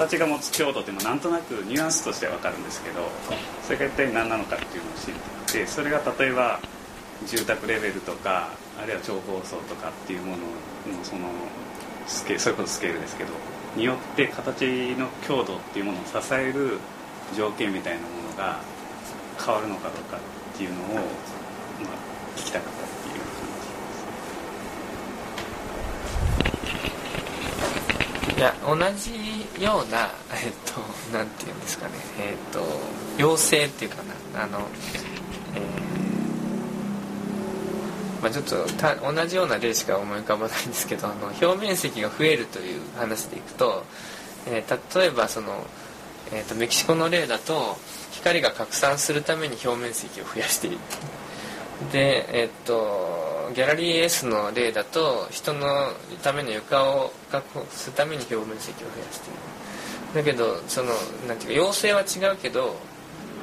形が持つ強度っていうのはなんとなくニュアンスとしては分かるんですけどそれが一体何なのかっていうのを知ってそれが例えば住宅レベルとかあるいは超高層とかっていうもののそのスケそれこそスケールですけどによって形の強度っていうものを支える条件みたいなものが変わるのかどうかっていうのを、まあ、聞きたかったっていや同じようなえっとなんていうんですかね。えっと妖精っていうかな。あの、えーまあ、ちょっとた同じような例しか思い浮かばないんですけどあの表面積が増えるという話でいくと、えー例えばその、えー、とメキシコの例だと光が拡散するために表面積を増やしている。でえっとギャラリー S の例だと人のための床を確保するために表面積を増やしている。だけどそのなんていうか妖精は違うけど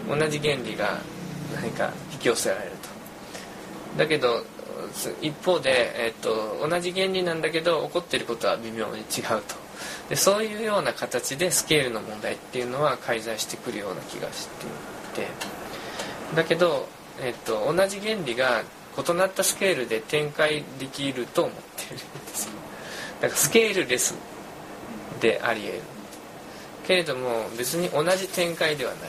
同じ原理が何か引き寄せられると。だけど一方で、えっと、同じ原理なんだけど起こってることは微妙に違うと。でそういうような形でスケールの問題っていうのは介在してくるような気がしていて。だけど、えっと、同じ原理が異なったスケールで展開できると思ってるんですだからスケールレスであり得る。けれども別に同じ展開ではないと。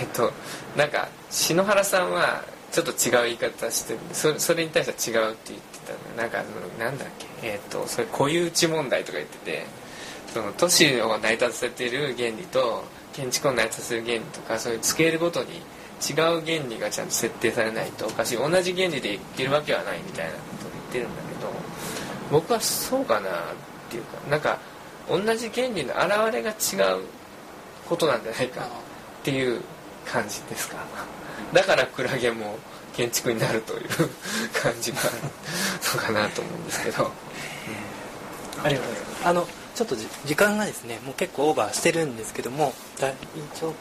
えっとなんか篠原さんはちょっと違う言い方してるそれそれに対しては違うって言ってたの。なんかなんだっけ？えっとそれ固有地問題とか言っててその都市を成り立たせている原理と建築を成り立たせる原理とかそういうスケールごとに違う原理がちゃんと設定されないとおかしい。同じ原理でいけるわけはないみたいなことを言ってるんだけど僕はそうかなっていうかなんか同じ原理の表れが違うことなんじゃないかっていう感じですか。だからクラゲも建築になるという感じがあるのかなと思うんですけど、ありがとうございます。あのちょっと時間がですねもう結構オーバーしてるんですけども一応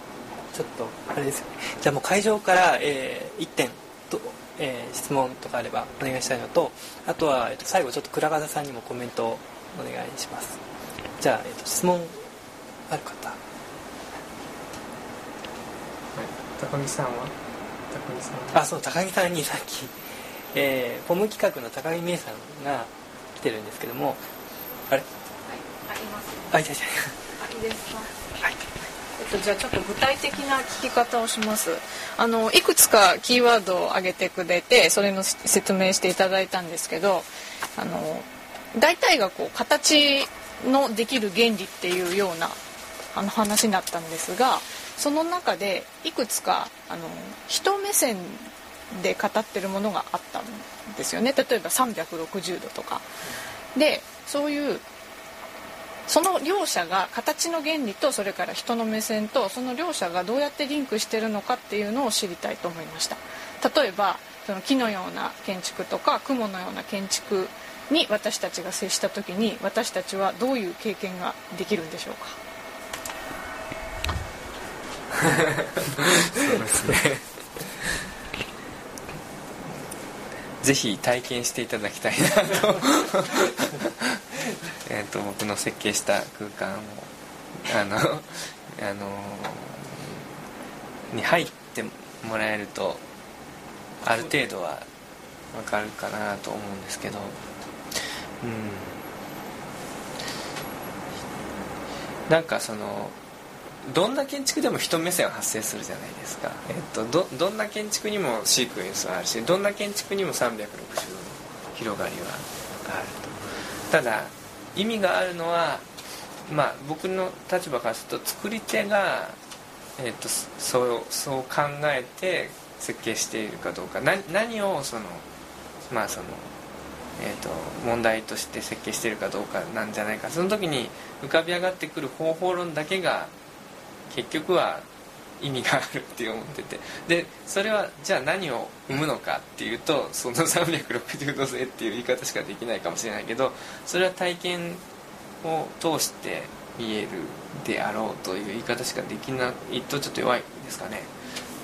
ちょっとあれです。よねじゃあもう会場から、えー、1点と、えー、質問とかあればお願いしたいのとあとは、えー、と最後ちょっと倉方さんにもコメントをお願いします。じゃあ、えー、と質問ある方。高木さんは？高木さんあそう高木さんにさっき、えー、ポム企画の高木美恵さんが来てるんですけどもあれ？はい、あります。あいたいた。あ、いいですか？はいと、じゃあちょっと具体的な聞き方をします。あのいくつかキーワードを挙げてくれてそれの説明していただいたんですけどあの大体がこう形のできる原理っていうようなあの話になったんですがその中でいくつかあの人目線で語ってるものがあったんですよね例えば360度とか。でそういうその両者が形の原理とそれから人の目線とその両者がどうやってリンクしてるのかっていうのを知りたいと思いました。例えばその木のような建築とか雲のような建築に私たちが接した時に私たちはどういう経験ができるんでしょうか。そうですね。ぜひ体験していただきたいなと。えと僕の設計した空間をあの あのに入ってもらえるとある程度はわかるかなと思うんですけどうん。なんかそのどんな建築でも人目線は発生するじゃないですか、えっと、どどんな建築にもシークエンスはあるしどんな建築にも360度の広がりはあると。ただ意味があるのはまあ僕の立場からすると作り手が、えっと、そうそう考えて設計しているかどうか。な何をそのまあそのえーと、問題として設計しているかどうかなんじゃないか。その時に浮かび上がってくる方法論だけが結局は意味があるって思ってて。でそれはじゃあ何を生むのかっていうとその360度性っていう言い方しかできないかもしれないけどそれは体験を通して見えるであろうという言い方しかできないとちょっと弱いですかね。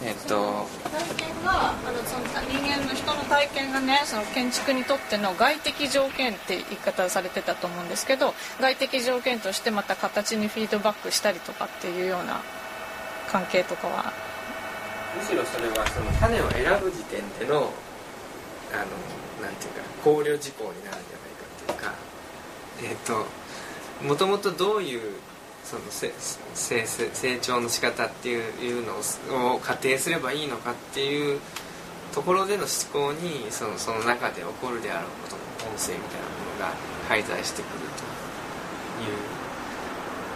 えっと体験があのその人間の人の体験がねその建築にとっての外的条件って言い方をされてたと思うんですけど外的条件としてまた形にフィードバックしたりとかっていうような関係とかは？むしろそれはその種を選ぶ時点でのあのなんていうか考慮事項になるんじゃないかっていうかえっ、ともともとどういうそのせせ成長の仕方っていうのを仮定すればいいのかっていうところでの思考にそのその中で起こるであろうことの音声みたいなものが介在してくるという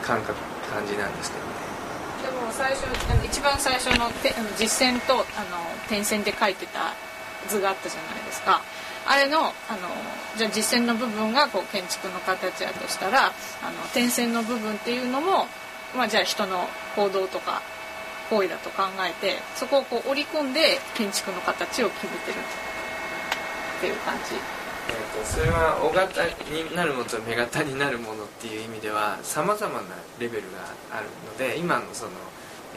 感覚感じなんですけどね。最初あの一番最初のてあの実践とあの点線で書いてた図があったじゃないですかあれのあのじゃあ実践の部分がこう建築の形やとしたらあの点線の部分っていうのも、まあ、じゃあ人の行動とか行為だと考えてそこをこう織り込んで建築の形を決めてるっていう感じ。えー、とそれは大型になるものと目型になるものっていう意味ではさまざまなレベルがあるので今のその、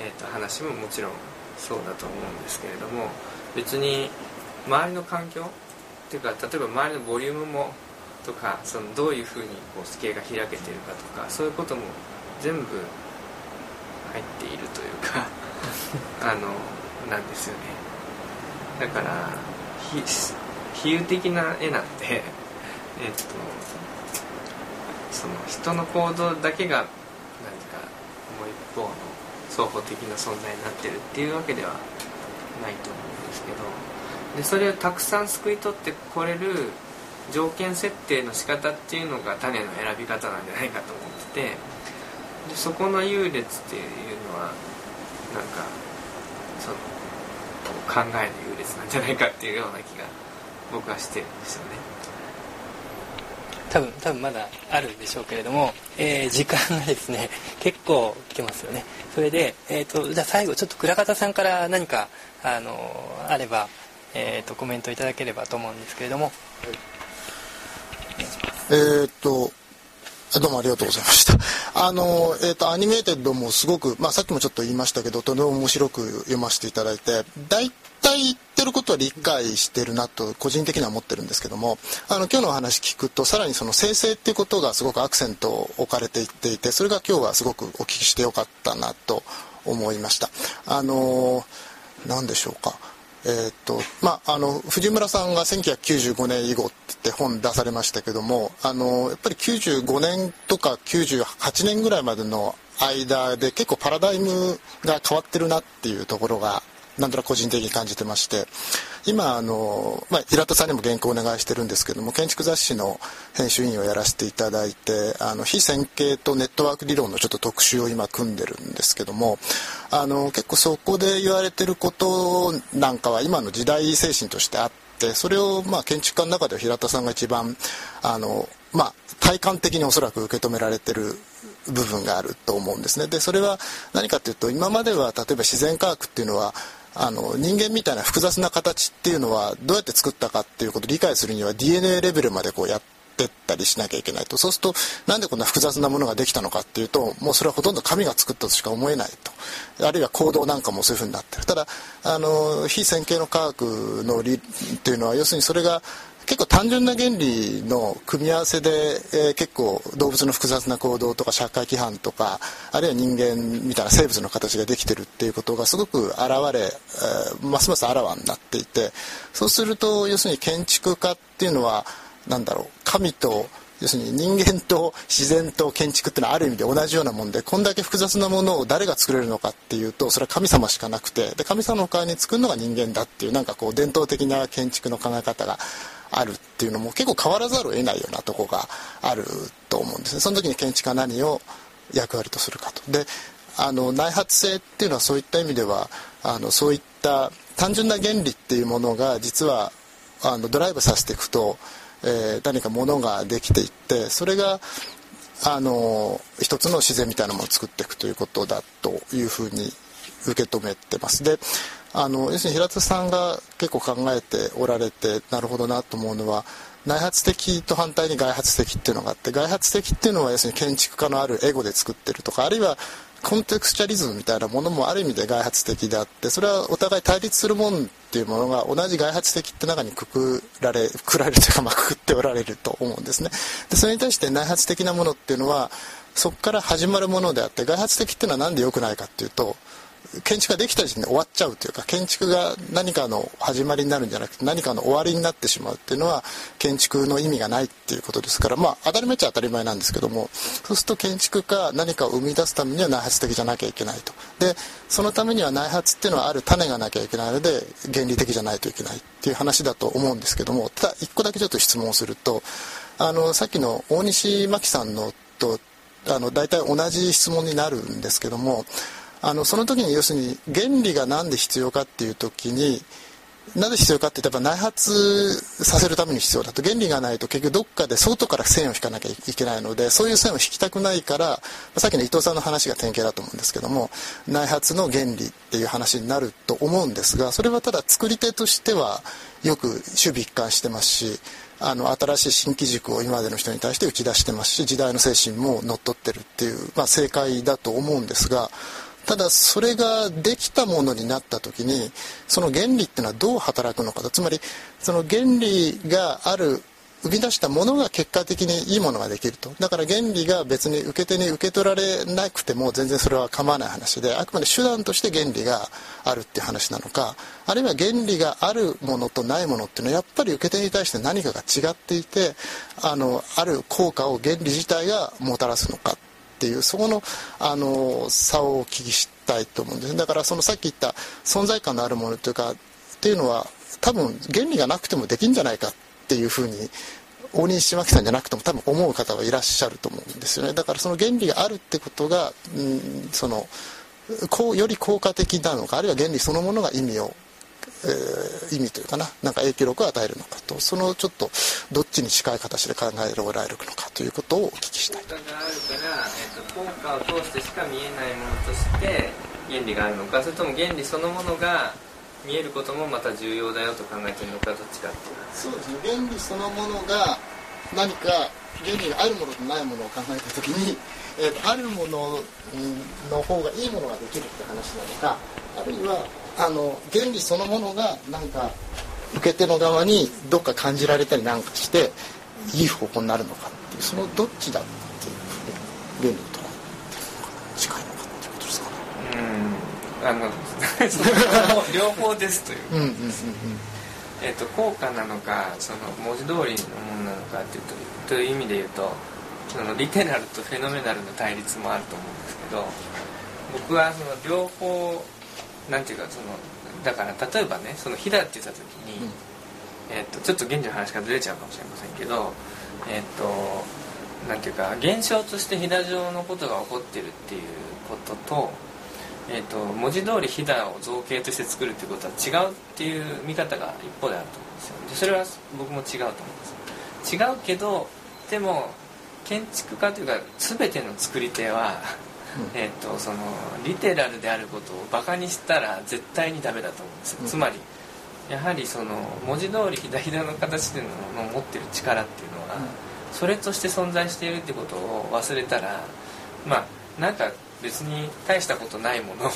えー、と話ももちろんそうだと思うんですけれども別に周りの環境っていうか例えば周りのボリュームもとかそのどういうふうにこうスケが開けてるかとかそういうことも全部入っているというか あのなんですよね。だから比喩的な絵なんで、えっと、その人の行動だけが何かもう一方の双方的な存在になってるっていうわけではないと思うんですけど。でそれをたくさんすくい取ってこれる条件設定の仕方っていうのが種の選び方なんじゃないかと思ってて。でそこの優劣っていうのはなんかその考えの優劣なんじゃないかっていうような気が僕はしてるんですよね。多分多分まだあるんでしょうけれども、えー、時間がですね結構来てますよね。それで、えーと、じゃあ最後ちょっと倉方さんから何かあのあれば、えーと、コメントいただければと思うんですけれども、はい、えー、っとどうもありがとうございました。あの、えっ、ー、と、 animated もすごく、まあ、さっきもちょっと言いましたけど、とても面白く読ませていただいて、大体言ってることは理解してるなと、個人的には思ってるんですけども、あの、今日のお話聞くと、さらにその生成っていうことがすごくアクセントを置かれていっていて、それが今日はすごくお聞きしてよかったなと思いました。あの、何でしょうか。えーとまあ、あの藤村さんが1995年以後って本出されましたけどもあのやっぱり95年とか98年ぐらいまでの間で結構パラダイムが変わってるなっていうところがなんとなく個人的に感じてまして今あの、まあ、平田さんにも原稿をお願いしてるんですけども建築雑誌の編集委員をやらせていただいてあの非線形とネットワーク理論のちょっと特集を今組んでるんですけどもあの結構そこで言われてることなんかは今の時代精神としてあってそれをまあ建築家の中では平田さんが一番あの、まあ、体感的におそらく受け止められてる部分があると思うんですね。でそれは何かというと今までは例えば自然科学っていうのはあの人間みたいな複雑な形っていうのはどうやって作ったかっていうことを理解するには DNA レベルまでこうやってったりしなきゃいけないと。そうするとなんでこんな複雑なものができたのかっていうともうそれはほとんど神が作ったとしか思えないと。あるいは行動なんかもそういうふうになってる。ただあの非線形の科学の理っていうのは要するにそれが結構単純な原理の組み合わせで、えー、結構動物の複雑な行動とか社会規範とかあるいは人間みたいな生物の形ができてるっていうことがすごく現れ、えー、ますますあらわになっていてそうすると要するに建築家っていうのは何だろう神と要するに人間と自然と建築っていうのはある意味で同じようなもんでこんだけ複雑なものを誰が作れるのかっていうとそれは神様しかなくてで神様の代わりに作るのが人間だっていうなんかこう伝統的な建築の考え方があるっていうのも結構変わらざるを得ないようなとこがあると思うんですねその時に建築家は何を役割とするかとであの内発性っていうのはそういった意味ではあのそういった単純な原理っていうものが実はあのドライブさせていくと、えー、何かものができていってそれがあの一つの自然みたいなものを作っていくということだというふうに受け止めてます。であの要するに平田さんが結構考えておられてなるほどなと思うのは内発的と反対に外発的っていうのがあって外発的っていうのは要するに建築家のあるエゴで作ってるとかあるいはコンテクスチャリズムみたいなものもある意味で外発的であってそれはお互い対立するもんっていうものが同じ外発的って中にくくられくられるというか、まあ、くくっておられると思うんですね。でそれに対して内発的なものっていうのはそこから始まるものであって外発的っていうのは何で良くないかっていうと建築ができた時点で終わっちゃうというか建築が何かの始まりになるんじゃなくて何かの終わりになってしまうっていうのは建築の意味がないっていうことですからまあ当たり前っちゃ当たり前なんですけどもそうすると建築家何かを生み出すためには内発的じゃなきゃいけないと。でそのためには内発っていうのはある種がなきゃいけないので原理的じゃないといけないっていう話だと思うんですけどもただ一個だけちょっと質問をするとあのさっきの大西真紀さんのとあの大体同じ質問になるんですけどもあのその時に要するに原理が何で必要かっていう時になぜ必要かって言ったら内発させるために必要だと。原理がないと結局どっかで外から線を引かなきゃいけないのでそういう線を引きたくないからさっきの伊藤さんの話が典型だと思うんですけども内発の原理っていう話になると思うんですがそれはただ作り手としてはよく守備一貫してますしあの新しい新機軸を今までの人に対して打ち出してますし時代の精神も乗っ取ってるっていう、まあ、正解だと思うんですがただそれができたものになった時にその原理っていうのはどう働くのかと。つまりその原理がある生み出したものが結果的にいいものができると。だから原理が別に受け手に受け取られなくても全然それは構わない話であくまで手段として原理があるっていう話なのかあるいは原理があるものとないものっていうのはやっぱり受け手に対して何かが違っていてあのある効果を原理自体がもたらすのか。っていうそこのあの差をお聞きしたいと思うんですだからそのさっき言った存在感のあるものというかっていうのは多分原理がなくてもできんじゃないかっていうふうに大西真紀さんじゃなくても多分思う方はいらっしゃると思うんですよね。だからその原理があるってことが、うん、そのこうより効果的なのかあるいは原理そのものが意味をえー、意味というかななんか影響力を与えるのかとそのちょっとどっちに近い形で考えられるのかということをお聞きしたい効果があるから、えーと、効果を通してしか見えないものとして原理があるのかそれとも原理そのものが見えることもまた重要だよと考えてるのかどっちかっていう。そうですね。原理そのものが何か原理があるものとないものを考えた時に、えー、あるものの方がいいものができるって話なのかあるいはあの原理そのものがなんか受け手の側にどっか感じられたりなんかしていい方向になるのかっていうそのどっちだっていう原理と近いのかっていうことですかね。うんあの両方ですという。うんうんうんうんえーと、効果なのかその文字通りのものなのかっていうとという意味で言うとそのリテラルとフェノメナルの対立もあると思うんですけど僕はその両方なんていうかそのだから例えばねその飛騨って言った時に、うん、えーと、ちょっと現地の話からずれちゃうかもしれませんけどえっ、ー、となんていうか現象として飛騨上のことが起こってるっていうことと,、えーと、文字通り飛騨を造形として作るっていうことは違うっていう見方が一方であると思うんですよ。でそれは僕も違うと思うんです。違うけどでも建築家というか全ての作り手はえーと、そのリテラルであることをバカにしたら絶対にダメだと思うんですよ、うん、つまりやはりその文字通りひだひだの形での持ってる力っていうのは、うん、それとして存在しているってことを忘れたらまあなんか別に大したことないものを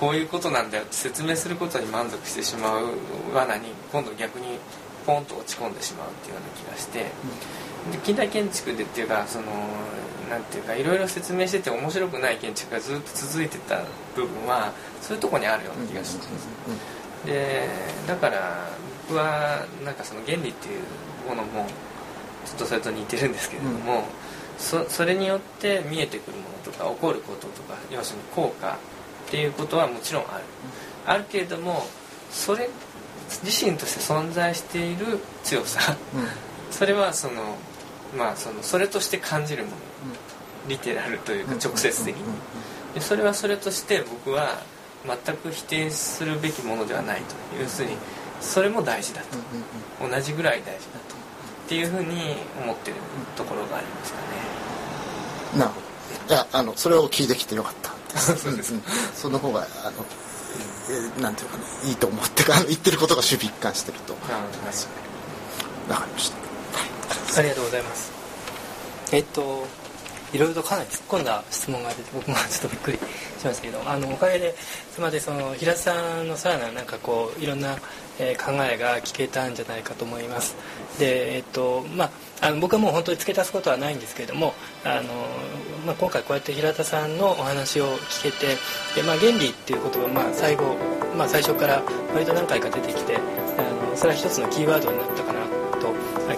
こういうことなんだよって説明することに満足してしまう罠に今度逆にポンと落ち込んでしまうっていうような気がして、で近代建築でっていうかそのなんていうかいろいろ説明してて面白くない建築がずっと続いてた部分はそういうとこにあるような気がしてますでだから僕はなんかその原理っていうものもちょっとそれと似てるんですけれども、うん、そそれによって見えてくるものとか起こることとか要するに効果っていうことはもちろんある、うん、あるけれどもそれ自身として存在している強さ、うん、それはそのまあそのそれとして感じるもの。リテラルというか直接的に。でそれはそれとして僕は全く否定するべきものではないと。要するにそれも大事だと。同じぐらい大事だと。っていうふうに思ってるところがありますかね。なるほど。いやあのそれを聞いてきてよかった。そうです、その方があの、えなんていうかねいいと思って言ってることが守備一貫してると思います。わかりましたありがとうございます。えっといろいろとかなり突っ込んだ質問が出て僕もちょっとびっくりしましたけどあのおかげでつまりその平田さんのさらなるなんかこういろんな、えー考えが聞けたんじゃないかと思います。でえっとまああの僕はもう本当に付け足すことはないんですけれどもあの、まあ、今回こうやって平田さんのお話を聞けてで、まあ、原理っていうことが、まあ、最後、まあ、最初から割と何回か出てきてあのそれは一つのキーワードになったかな。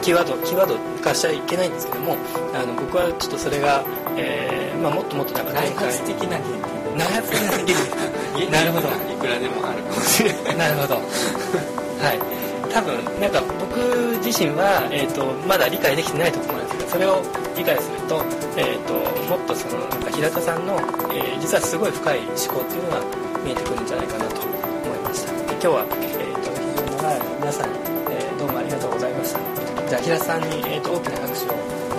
キーワードキーワード化しちゃいけないんですけどもあの僕はちょっとそれが、えーまあ、もっともっとなんか内発的な原理内発的な原理 なるほど。いくらでもあるかもしれない。なるほど。はい。多分なんか僕自身は、えー、とまだ理解できてないところなんですけどそれを理解すると,、えー、ともっとそのなんか平田さんの、えー実はすごい深い思考っていうのが見えてくるんじゃないかなと思いました。で今日は、えー、と非常に長い間皆さん、じゃあ平さんに、えー、と大きな拍手を。